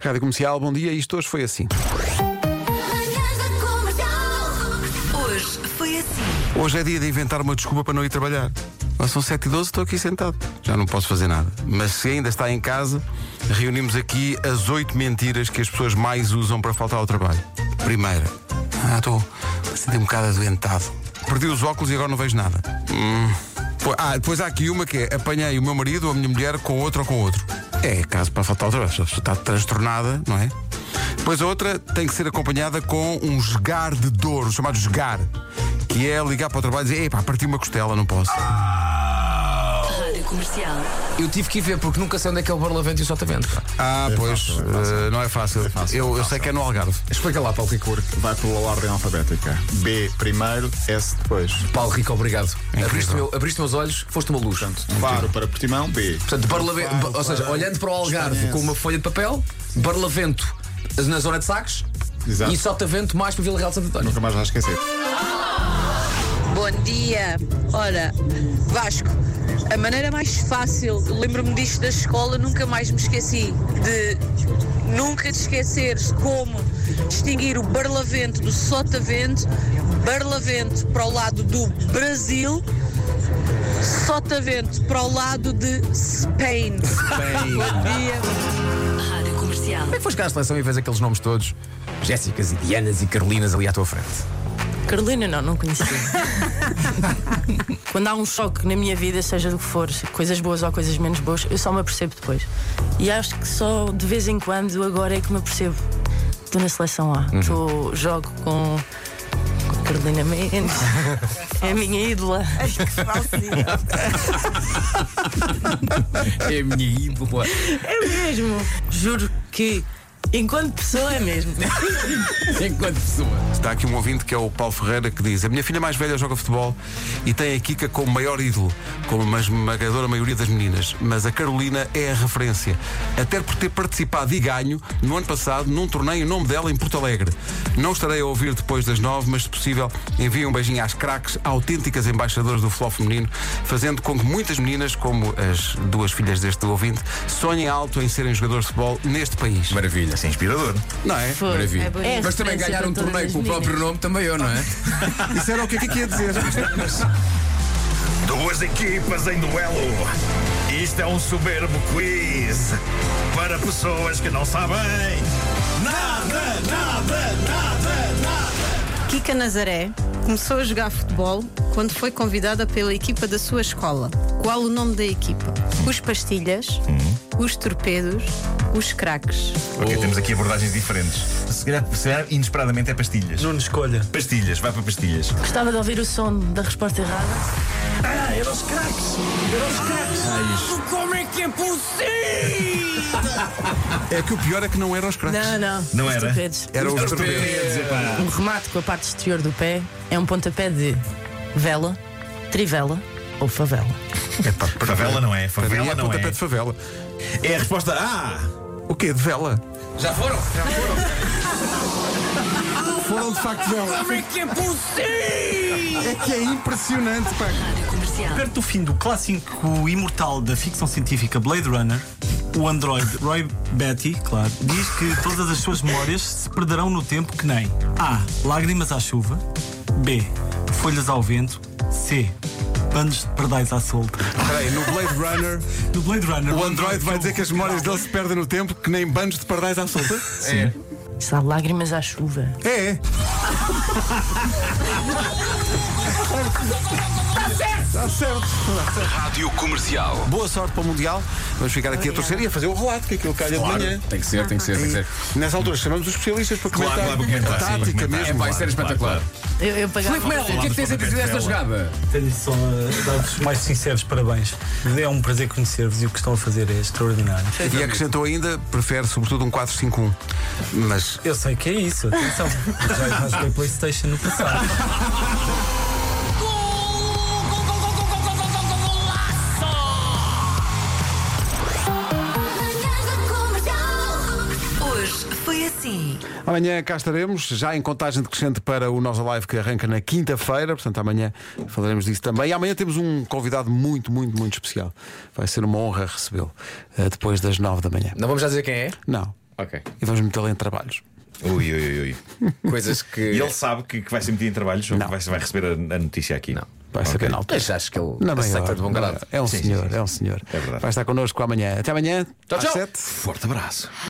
Rádio Comercial, bom dia. Isto hoje foi assim. Hoje foi assim. Hoje é dia de inventar uma desculpa para não ir trabalhar. Mas são 7 e 12 estou aqui sentado. Já não posso fazer nada. Mas se ainda está em casa, reunimos aqui as oito mentiras que as pessoas mais usam para faltar ao trabalho. Primeira. Ah, estou a sentir um bocado adoentado. Perdi os óculos e agora não vejo nada. Hum. Ah, depois há aqui uma que é apanhei o meu marido ou a minha mulher com outro ou com outro. É caso para faltar ao trabalho. A pessoa está transtornada, não é? Depois a outra tem que ser acompanhada com um esgar de dor, o chamado esgar, que é ligar para o trabalho e dizer, epá, parti uma costela, não posso. Comercial. Eu tive que ir ver porque nunca sei onde é que é o Barlavento e o Sotavento. Ah, pois, eh, não é fácil. eu, eu sei que é no Algarve. Explica lá, Paulo Rico. Vai pela ordem alfabética. B primeiro, S depois. Paulo Rico, obrigado. Abriste, meu, abriste meus olhos, foste uma luz. Faro para Portimão, B. Portanto, Barlavento, ou seja, olhando para o Algarve com uma folha de papel, Barlavento na zona de Sacos Exato. e Sotavento mais para Vila Real de Santo António. Nunca mais vais esquecer. Bom dia. Ora, Vasco, a maneira mais fácil, lembro-me disto da escola, nunca mais me esqueci de nunca te esqueceres como distinguir o Barlavento do Sotavento, Barlavento para o lado do Brasil, Sotavento para o lado de Spain. Bom dia. Rádio Comercial. Como é que foste cá à seleção e vês aqueles nomes todos? Jéssicas e Dianas e Carolinas ali à tua frente. Carolina não, não conhecia. Quando há um choque na minha vida, seja do que for, coisas boas ou coisas menos boas, eu só me apercebo depois. E acho que só de vez em quando agora é que me apercebo. Estou na seleção A, Estou- jogo com, Carolina Mendes, é a minha ídola. É a minha ídola. É mesmo. Juro que, enquanto pessoa, é mesmo. Enquanto pessoa. Está aqui um ouvinte que é o Paulo Ferreira que diz: A minha filha mais velha joga futebol e tem a Kika como maior ídolo, como uma esmagadora maioria das meninas. Mas a Carolina é a referência, até por ter participado e ganho no ano passado num torneio em nome dela em Porto Alegre. Não estarei a ouvir depois das nove, mas se possível, envie um beijinho às craques, autênticas embaixadoras do futebol feminino, fazendo com que muitas meninas, como as duas filhas deste ouvinte, sonhem alto em serem jogadores de futebol neste país. Maravilha. Isso é inspirador. Não é? Foi. Maravilha. É bonito. Mas também É ganhar um torneio com o próprio nome também eu, não é? Isso era o que é que ia dizer. Duas equipas em duelo. Isto é um soberbo quiz para pessoas que não sabem nada, nada, nada, nada. Kika Nazaré começou a jogar futebol quando foi convidada pela equipa da sua escola. Qual o nome da equipa? Os Pastilhas, os Torpedos, os Craques. Porque temos aqui abordagens diferentes. Se calhar, se calhar, inesperadamente é pastilhas. Nuno escolha. Pastilhas, vai para pastilhas. Gostava de ouvir o som da resposta errada. Ah, eram os craques! Eram os craques! Como é que é possível? É que o pior é que não eram os craques. Não, não. Não Os era? torpedos. Eram os Os torpedos. torpedos, epá. Um remate com a parte exterior do pé é um pontapé de vela, trivela ou favela. Favela não é, mim favela é não pontapé é. de favela. É a resposta A! O quê? De vela? Já foram? Foram de facto vela. Como é que é possível? É que é impressionante, pá. Perto do fim do clássico imortal da ficção científica Blade Runner, o androide Roy Betty, claro, diz que todas as suas memórias se perderão no tempo que nem A. Lágrimas à chuva B. Folhas ao vento C. Panos de pardais à solta. Espera aí, no Blade Runner, No Blade Runner, o Android vai dizer que as memórias dele se perdem no tempo que nem bandos de pardais à solta? É. Isso há lágrimas à chuva. É. Está certo. Rádio Comercial. Boa sorte para o Mundial. Vamos ficar aqui a torcer e a fazer o relato, que aquilo calha de manhã. Tem que ser, tem que ser, tem que ser. Nessa altura chamamos os especialistas para Claro, comentar, claro, para comentar, a sim, tática comentar. É mesmo. vai ser espetacular. Eu, eu. Filipe Melo, o que é que tens a dizer desta jogada? Tenho só a dar os mais sinceros parabéns. É um prazer conhecer-vos e o que estão a fazer é extraordinário. E acrescentou ainda, prefere sobretudo um 4-5-1. Mas Eu sei que é isso, atenção. Já, já joguei Playstation no passado. foi assim. amanhã cá estaremos, já em contagem decrescente para o nosso live que arranca na quinta-feira. Portanto, amanhã falaremos disso também. E amanhã temos um convidado muito, muito, muito especial. Vai ser uma honra recebê-lo eh, depois das 9 da manhã. Não vamos já dizer quem é? Não. Ok. e vamos metê-lo em trabalhos. Ui, ui, ui. Coisas que. E ele sabe que, que vai ser metido em trabalhos ou que vai, vai receber a, a notícia aqui? Não. Vai saber na altura. Mas acho que ele Na aceita de bom grado. É um Sim, sim, senhor, sim, sim. é um senhor. É verdade. Vai estar connosco amanhã. Até amanhã. Tchau, às tchau. sete. Forte abraço.